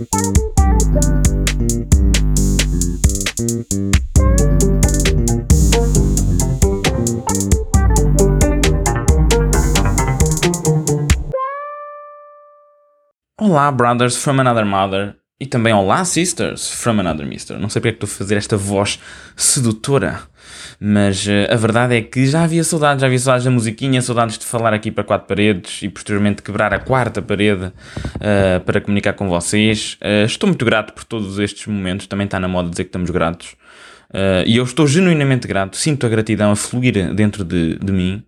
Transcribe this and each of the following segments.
Olá, brothers from another mother. E também olá, sisters from another mister. Não sei porque é que estou a fazer esta voz sedutora, mas uh, a verdade é que já havia saudades, já havia saudades da musiquinha, saudades de falar aqui para quatro paredes e posteriormente quebrar a quarta parede uh, para comunicar com vocês. Uh, estou muito grato por todos estes momentos, também está na moda dizer que estamos gratos. Uh, e eu estou genuinamente grato, sinto a gratidão a fluir dentro de, de mim,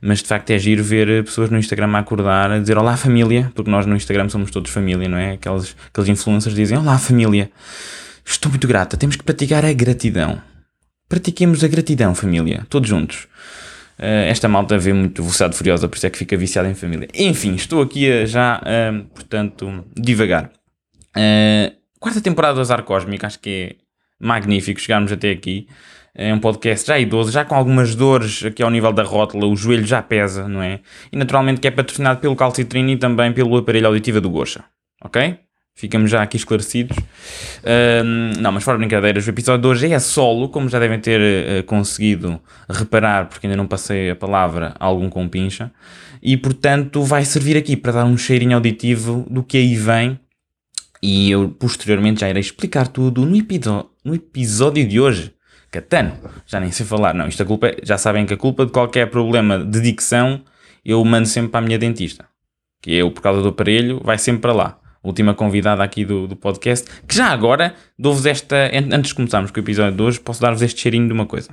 mas de facto é giro ver pessoas no Instagram a acordar, a dizer olá família, porque nós no Instagram somos todos família, não é? Aqueles, aqueles influencers dizem olá família, estou muito grata, temos que praticar a gratidão. Pratiquemos a gratidão, família, todos juntos. Uh, esta malta vê muito velocidade furiosa, por isso é que fica viciada em família. Enfim, estou aqui a já, uh, portanto, devagar. quarta temporada do Azar Cósmico, acho que é magnífico chegarmos até aqui. É um podcast já idoso, já com algumas dores aqui ao nível da rótula, o joelho já pesa, não é? E naturalmente que é patrocinado pelo calcitrino e também pelo aparelho auditivo do Gocha, ok? Ficamos já aqui esclarecidos. Não, mas fora brincadeiras, o episódio de hoje é solo, como já devem ter uh, conseguido reparar, porque ainda não passei a palavra a algum compincha. E portanto vai servir aqui para dar um cheirinho auditivo do que aí vem e eu posteriormente já irei explicar tudo no, no episódio de hoje. Catano, já nem sei falar. Não, isto a culpa é, já sabem que a culpa de qualquer problema de dicção eu mando sempre para a minha dentista. Que eu, por causa do aparelho, vai sempre para lá. Última convidada aqui do, do podcast. Que já agora dou-vos esta. Antes de começarmos com o episódio de hoje, posso dar-vos este cheirinho de uma coisa.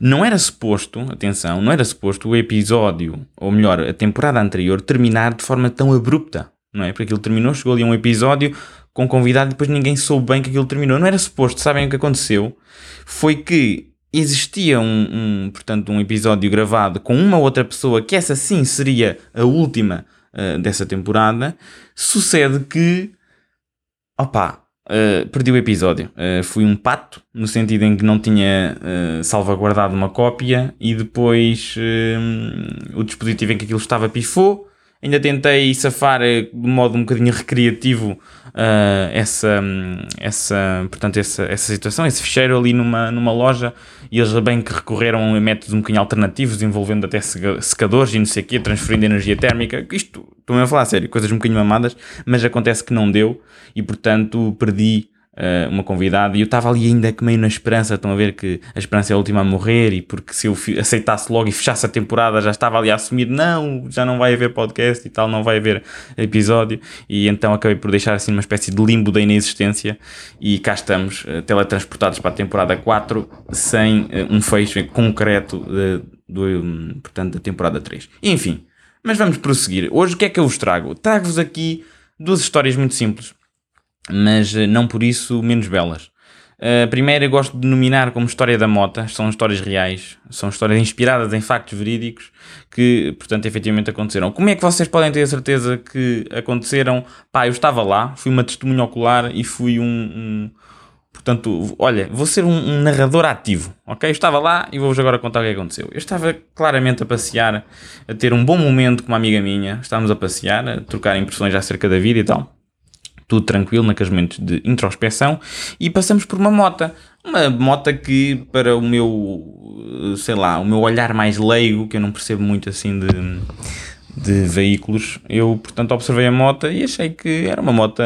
Não era suposto, atenção, não era suposto o episódio, ou melhor, a temporada anterior, terminar de forma tão abrupta não é? Porque aquilo terminou, chegou ali um episódio com convidado e depois ninguém soube bem que aquilo terminou. Não era suposto, sabem o que aconteceu? Foi que existia um, um, portanto, um episódio gravado com uma outra pessoa, que essa sim seria a última uh, dessa temporada. Sucede que, opa, uh, perdi o episódio. Uh, fui um pato, no sentido em que não tinha salvaguardado uma cópia e depois o dispositivo em que aquilo estava pifou Ainda tentei safar eh, de modo um bocadinho recreativo uh, essa, essa, portanto, essa, essa situação, esse fecheiro ali numa, numa loja e eles bem que recorreram a métodos um bocadinho alternativos, envolvendo até secadores e não sei o quê, transferindo energia térmica. Isto, estou-me a falar a sério, coisas um bocadinho mamadas, mas acontece que não deu e portanto perdi uh, uma convidada e eu estava ali ainda meio na esperança, estão a ver que a esperança é a última a morrer e porque se eu aceitasse logo e fechasse a temporada já estava ali a assumir, não, já não vai haver podcast e tal, não vai haver episódio e então acabei por deixar assim uma espécie de limbo da inexistência e cá estamos, uh, teletransportados para a temporada 4 sem uh, um fecho concreto do, um, portanto, da temporada 3. Enfim, mas vamos prosseguir. Hoje o que é que eu vos trago? Trago-vos aqui duas histórias muito simples mas eh, não por isso menos belas. A primeira eu gosto de denominar como história da mota, são histórias reais, são histórias inspiradas em factos verídicos que, portanto, efetivamente aconteceram. Como é que vocês podem ter a certeza que aconteceram? Pá, eu estava lá, fui uma testemunha ocular e fui um, um portanto, olha, vou ser um, um, narrador ativo, ok? Eu estava lá e vou-vos agora contar o que aconteceu. Eu estava claramente a passear, a ter um bom momento com uma amiga minha, estávamos a passear, a trocar impressões acerca da vida e tal tudo tranquilo, naqueles momentos de introspeção, e passamos por uma mota. Uma mota que, para o meu, sei lá, o meu olhar mais leigo, que eu não percebo muito assim de, de veículos, eu, portanto, observei a moto e achei que era uma moto,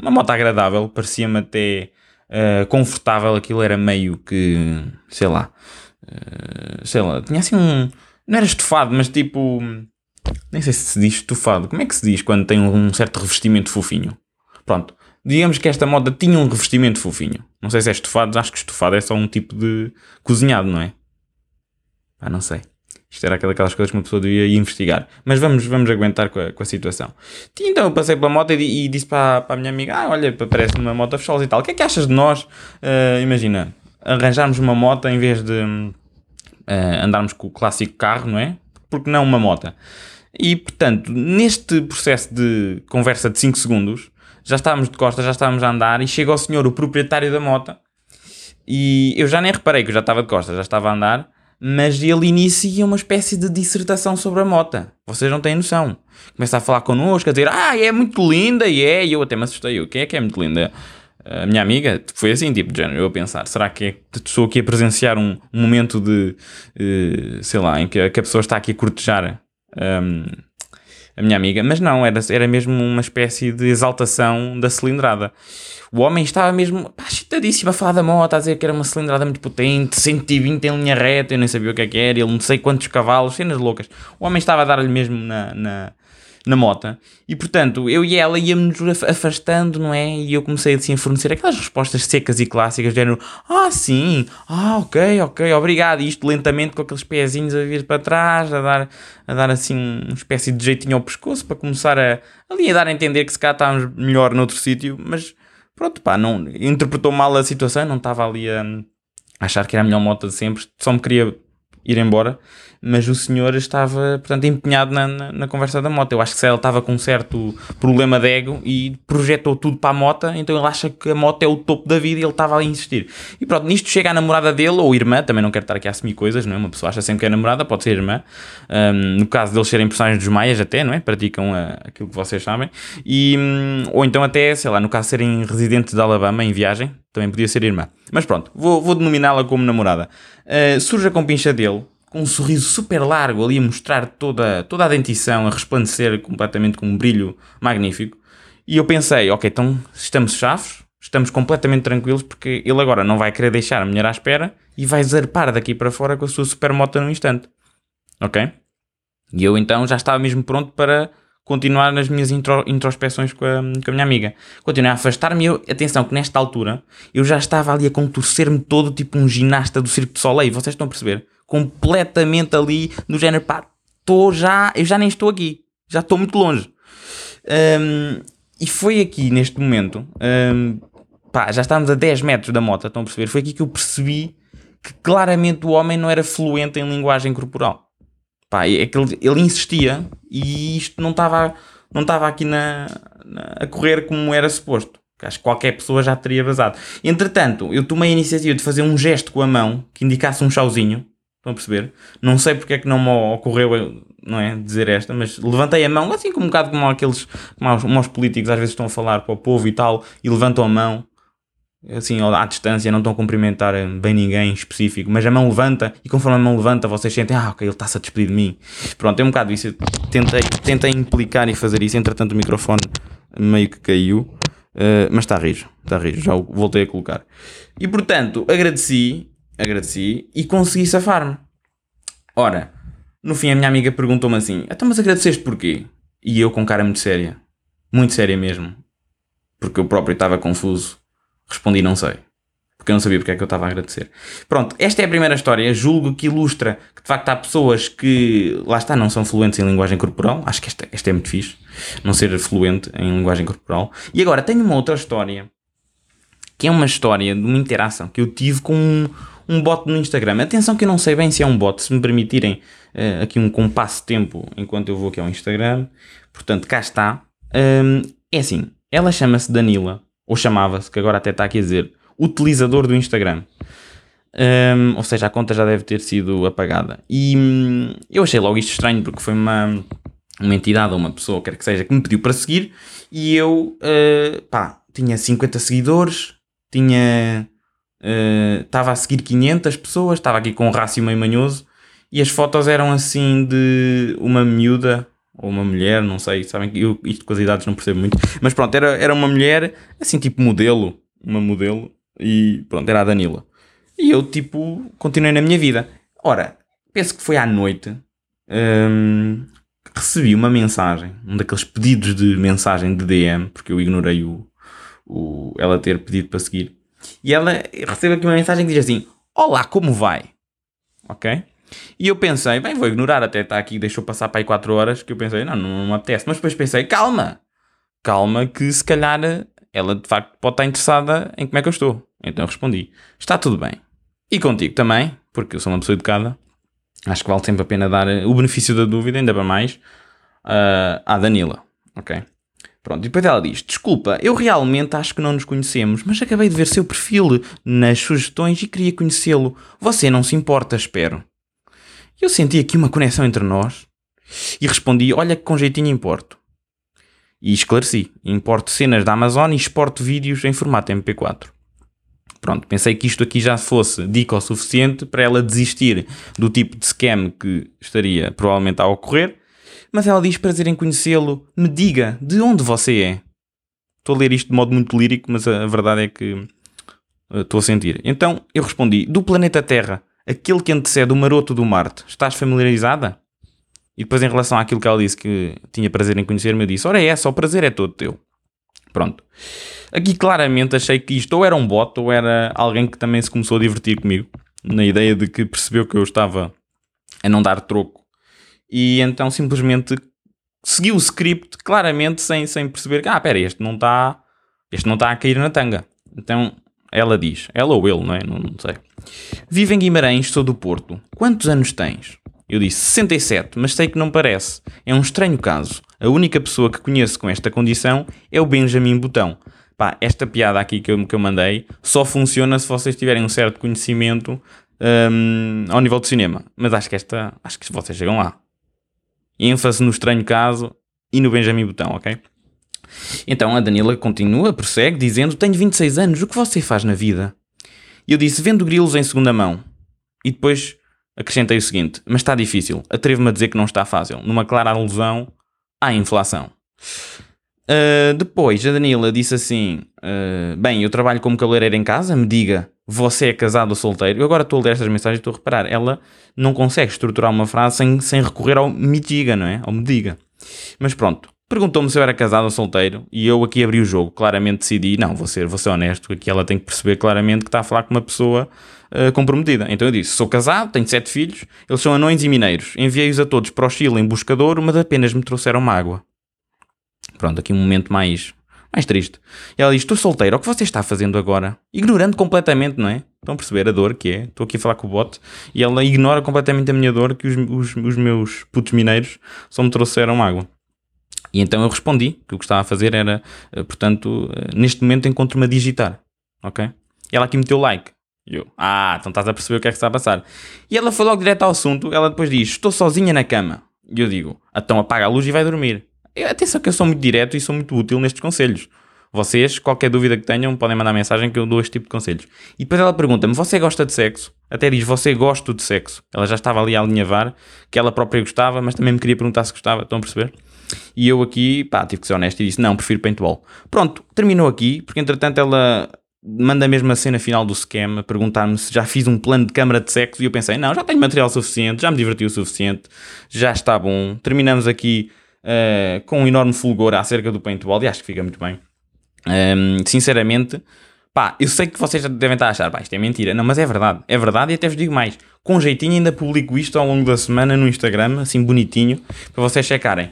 uma moto agradável, parecia-me até uh, confortável, aquilo era meio que, sei lá, uh, sei lá, tinha assim um, não era estofado, mas tipo, nem sei se se diz estofado, como é que se diz quando tem um certo revestimento fofinho? Pronto. Digamos que esta moda tinha um revestimento fofinho. Não sei se é estofado, acho que estofado é só um tipo de cozinhado, não é? Ah, não sei. Isto era aquelas coisas que uma pessoa devia investigar. Mas vamos, vamos aguentar com a, com a situação. Então eu passei pela moto e, e disse para, para a minha amiga: Ah, olha, parece uma moto a fecholos e tal. O que é que achas de nós? Uh, imagina, arranjarmos uma moto em vez de uh, andarmos com o clássico carro, não é? Porque não uma moto? E portanto, neste processo de conversa de 5 segundos, já estávamos de costas, já estávamos a andar e chega o senhor, o proprietário da moto, e eu já nem reparei que eu já estava de costas, já estava a andar, mas ele inicia uma espécie de dissertação sobre a mota. Vocês não têm noção. Começa a falar connosco, a dizer, ah, é muito linda, e é, e eu até me assustei, o que é que é muito linda? A minha amiga foi assim, tipo de género, eu a pensar, será que é, estou aqui a presenciar um, um momento de, uh, sei lá, em que, que, a pessoa está aqui a cortejar um, a minha amiga, mas não, era, era mesmo uma espécie de exaltação da cilindrada. O homem estava mesmo pá, excitadíssimo a falar da moto, a dizer que era uma cilindrada muito potente, 120 em linha reta, eu nem sabia o que é que era, ele não sei quantos cavalos, cenas loucas. O homem estava a dar-lhe mesmo na, na, na mota. E portanto, eu e ela íamos afastando, não é? E eu comecei assim a fornecer aquelas respostas secas e clássicas, de género, ah, sim, ah, ok, ok, obrigado. E isto lentamente com aqueles pezinhos a vir para trás, a dar, a dar assim uma espécie de jeitinho ao pescoço para começar a ali a dar a entender que se cá estávamos melhor noutro sítio, mas pronto, pá, não interpretou mal a situação, não estava ali a achar que era a melhor moto de sempre, só me queria ir embora mas o senhor estava, portanto, empenhado na, na, na, conversa da moto. Eu acho que ele estava com um certo problema de ego e projetou tudo para a moto, então ele acha que a moto é o topo da vida e ele estava a insistir. E pronto, nisto chega a namorada dele, ou irmã, também não quero estar aqui a assumir coisas, não é? Uma pessoa acha sempre que é namorada, pode ser irmã. Um, no caso deles serem personagens dos Maias até, não é? Praticam a, aquilo que vocês sabem. E, um, ou então até, sei lá, no caso serem residentes de Alabama em viagem, também podia ser irmã. Mas pronto, vou, vou denominá-la como namorada. Uh, surge a compincha dele, com um sorriso super largo ali a mostrar toda, toda a dentição, a resplandecer completamente com um brilho magnífico. E eu pensei, ok, então estamos chaves, estamos completamente tranquilos porque ele agora não vai querer deixar a mulher à espera e vai zarpar daqui para fora com a sua super moto num instante. Ok? E eu então já estava mesmo pronto para continuar nas minhas intro, introspeções com a, com a, minha amiga. Continuei a afastar-me e atenção que nesta altura eu já estava ali a contorcer-me todo tipo um ginasta do Circo de Soleil, vocês estão a perceber? Completamente ali no género, pá, estou já, eu já nem estou aqui, já estou muito longe. Um, e foi aqui, neste momento, um, pá, já estávamos a 10 metros da moto, estão a perceber? Foi aqui que eu percebi que claramente o homem não era fluente em linguagem corporal. Pá, é que ele, ele insistia e isto não estava não estava aqui na, na, a correr como era suposto. Acho que qualquer pessoa já teria vazado. Entretanto, eu tomei a iniciativa de fazer um gesto com a mão que indicasse um chauzinho Estão a perceber? Não sei porque é que não me ocorreu não é, dizer esta, mas levantei a mão, assim como um bocado como aqueles como os, políticos às vezes estão a falar para o povo e tal, e levantam a mão assim à distância, não estão a cumprimentar bem ninguém específico, mas a mão levanta e conforme a mão levanta vocês sentem, ah ok, ele está-se a despedir de mim. Pronto, é um bocado isso. Eu tentei, tentei implicar e fazer isso, entretanto o microfone meio que caiu, uh, mas está rijo, está rijo, já o voltei a colocar. E portanto, agradeci agradeci e consegui safar-me. Ora, no fim a minha amiga perguntou-me assim: Então, mas agradeceste porquê? E eu com cara muito séria, muito séria mesmo, porque eu próprio estava confuso, respondi: Não sei. Porque eu não sabia porque é que eu estava a agradecer. Pronto, esta é a primeira história. Julgo que ilustra que de facto há pessoas que, lá está, não são fluentes em linguagem corporal. Acho que esta, esta é muito fixe, não ser fluente em linguagem corporal. E agora tenho uma outra história, que é uma história de uma interação que eu tive com um um bot no Instagram. Atenção que eu não sei bem se é um bot, se me permitirem uh, aqui um compasso de tempo enquanto eu vou aqui ao Instagram. Portanto, cá está. Um, é assim, ela chama-se Danila, ou chamava-se, que agora até está aqui a dizer, utilizador do Instagram. Um, ou seja, a conta já deve ter sido apagada. E hum, eu achei logo isto estranho, porque foi uma, uma entidade ou uma pessoa, quer que seja, que me pediu para seguir, e eu, uh, pá, tinha 50 seguidores, tinha estava uh, a seguir 500 pessoas, estava aqui com um rácio meio manhoso e as fotos eram assim de uma miúda ou uma mulher, não sei, sabem que eu isto com as idades não percebo muito, mas pronto, era, era uma mulher assim tipo modelo, uma modelo e pronto, era a Danila. E eu tipo continuei na minha vida. Ora, penso que foi à noite um, recebi uma mensagem, um daqueles pedidos de mensagem de DM, porque eu ignorei o, o ela ter pedido para seguir e ela recebe aqui uma mensagem que diz assim: Olá, como vai? Ok? E eu pensei, bem, vou ignorar, até está aqui, deixou passar para aí 4 horas, que eu pensei, não, não, me apetece. Mas depois pensei, calma, calma, que se calhar ela de facto pode estar interessada em como é que eu estou. Então eu respondi, está tudo bem. E contigo também, porque eu sou uma pessoa educada, acho que vale sempre a pena dar o benefício da dúvida, ainda para mais, uh, à Danila, ok? Pronto, e depois ela diz: Desculpa, eu realmente acho que não nos conhecemos, mas acabei de ver seu perfil nas sugestões e queria conhecê-lo. Você não se importa, espero. Eu senti aqui uma conexão entre nós e respondi: Olha que com jeitinho importo. E esclareci: importo cenas da Amazon e exporto vídeos em formato MP4. Pronto, pensei que isto aqui já fosse dica o suficiente para ela desistir do tipo de scam que estaria provavelmente a ocorrer, mas ela diz prazer em conhecê-lo, me diga de onde você é. Estou a ler isto de modo muito lírico, mas a verdade é que uh, estou a sentir. Então eu respondi: do planeta Terra, aquele que antecede o maroto do Marte, estás familiarizada? E depois, em relação àquilo que ela disse que tinha prazer em conhecer-me, eu disse: Ora, é essa, o prazer é todo teu. Pronto. Aqui claramente achei que isto ou era um bot ou era alguém que também se começou a divertir comigo, na ideia de que percebeu que eu estava a não dar troco. E então simplesmente seguiu o script claramente sem, sem perceber que, ah, pera, este não está este não está a cair na tanga. Então ela diz, ela ou ele, não é? Não, não sei. Vive em Guimarães, sou do Porto. Quantos anos tens? Eu disse 67, mas sei que não parece. É um estranho caso. A única pessoa que conheço com esta condição é o Benjamin Botão. Pá, esta piada aqui que eu, que eu mandei só funciona se vocês tiverem um certo conhecimento um, ao nível de cinema. Mas acho que esta. Acho que vocês chegam lá. Ênfase no estranho caso e no Benjamin Botão, ok? Então a Danila continua, prossegue, dizendo: Tenho 26 anos, o que você faz na vida? E eu disse: Vendo grilos em segunda mão. E depois acrescentei o seguinte: Mas está difícil. Atrevo-me a dizer que não está fácil. Numa clara alusão à inflação. Uh, depois a Danila disse assim: uh, Bem, eu trabalho como cabeleireiro em casa, me diga, você é casado ou solteiro? Eu agora estou a ler estas mensagens e estou a reparar, ela não consegue estruturar uma frase sem, sem recorrer ao me diga, não é? Ao me diga. Mas pronto, perguntou-me se eu era casado ou solteiro e eu aqui abri o jogo, claramente decidi: Não, vou ser, vou ser honesto, aqui ela tem que perceber claramente que está a falar com uma pessoa uh, comprometida. Então eu disse: Sou casado, tenho sete filhos, eles são anões e mineiros. Enviei-os a todos para o Chile em buscador, mas apenas me trouxeram mágoa. Pronto, aqui um momento mais, mais triste. E ela diz: Estou solteira, o que você está fazendo agora? Ignorando completamente, não é? Estão a perceber a dor que é? Estou aqui a falar com o bot e ela ignora completamente a minha dor que os, os, os meus putos mineiros só me trouxeram água. E então eu respondi que o que estava a fazer era, eh, portanto, eh, neste momento encontro-me a digitar. Ok? E ela aqui meteu like. E eu, ah, então estás a perceber o que é que está a passar. E ela foi logo direto ao assunto. Ela depois diz: Estou sozinha na cama. E eu digo: Então apaga a luz e vai dormir. Atenção que eu sou muito direto e sou muito útil nestes conselhos. Vocês, qualquer dúvida que tenham, podem mandar mensagem que eu dou este tipo de conselhos. E depois ela pergunta-me: Você gosta de sexo? Até diz: Você gosta de sexo? Ela já estava ali a alinhavar que ela própria gostava, mas também me queria perguntar se gostava. Estão a perceber? E eu aqui, pá, tive que ser honesto e disse: Não, prefiro paintball. Pronto, terminou aqui, porque entretanto ela manda mesmo a cena final do scam a perguntar-me se já fiz um plano de câmara de sexo e eu pensei: Não, já tenho material suficiente, já me diverti o suficiente, já está bom. Terminamos aqui uh, com um enorme fulgor acerca do paintball e acho que fica muito bem. Um, sinceramente, pá, eu sei que vocês devem estar a achar, pá, isto é mentira. Não, mas é verdade, é verdade e até vos digo mais. Com jeitinho ainda publico isto ao longo da semana no Instagram, assim bonitinho, para vocês checarem.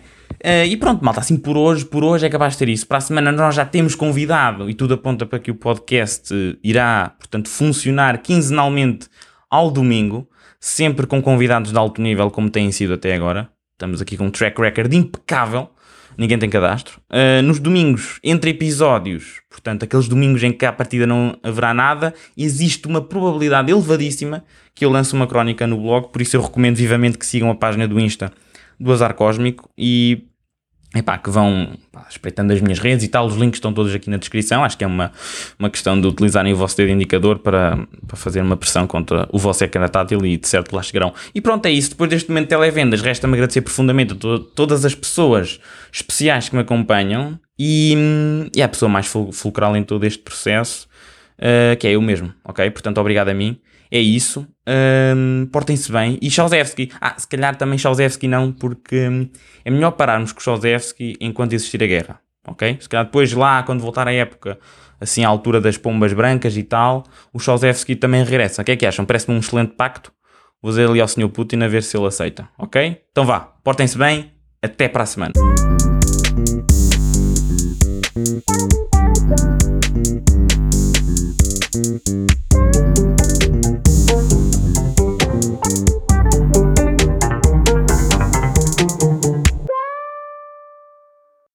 Uh, e pronto, malta, assim por hoje, por hoje é capaz de ter isso. Para a semana nós já temos convidado e tudo aponta para que o podcast irá, portanto, funcionar quinzenalmente ao domingo, sempre com convidados de alto nível, como têm sido até agora. Estamos aqui com um track record impecável. Ninguém tem cadastro. Uh, nos domingos, entre episódios, portanto, aqueles domingos em que à partida não haverá nada, existe uma probabilidade elevadíssima que eu lance uma crónica no blog, por isso eu recomendo vivamente que sigam a página do Insta do Azar Cósmico e epá, que vão pá, espreitando as minhas redes e tal, os links estão todos aqui na descrição, acho que é uma, uma questão de utilizarem o vosso dedo indicador para, para fazer uma pressão contra o vosso ecrã tátil e de certo lá chegarão. E pronto, é isso, depois deste momento de televendas, resta-me agradecer profundamente a to todas as pessoas especiais que me acompanham e, e a pessoa mais fulcral em todo este processo, uh, que é eu mesmo, ok? Portanto, obrigado a mim é isso. Um, Portem-se bem. E Chauszewski. Ah, se calhar também Chauszewski não, porque hum, é melhor pararmos com Chauszewski enquanto existir a guerra. Ok? Se calhar depois lá, quando voltar a época, assim à altura das pombas brancas e tal, o Chauszewski também regressa. O que é que acham? Parece-me um excelente pacto. Vou dizer ali ao Sr. Putin a ver se ele aceita. Ok? Então vá. Portem-se bem. Até para a semana.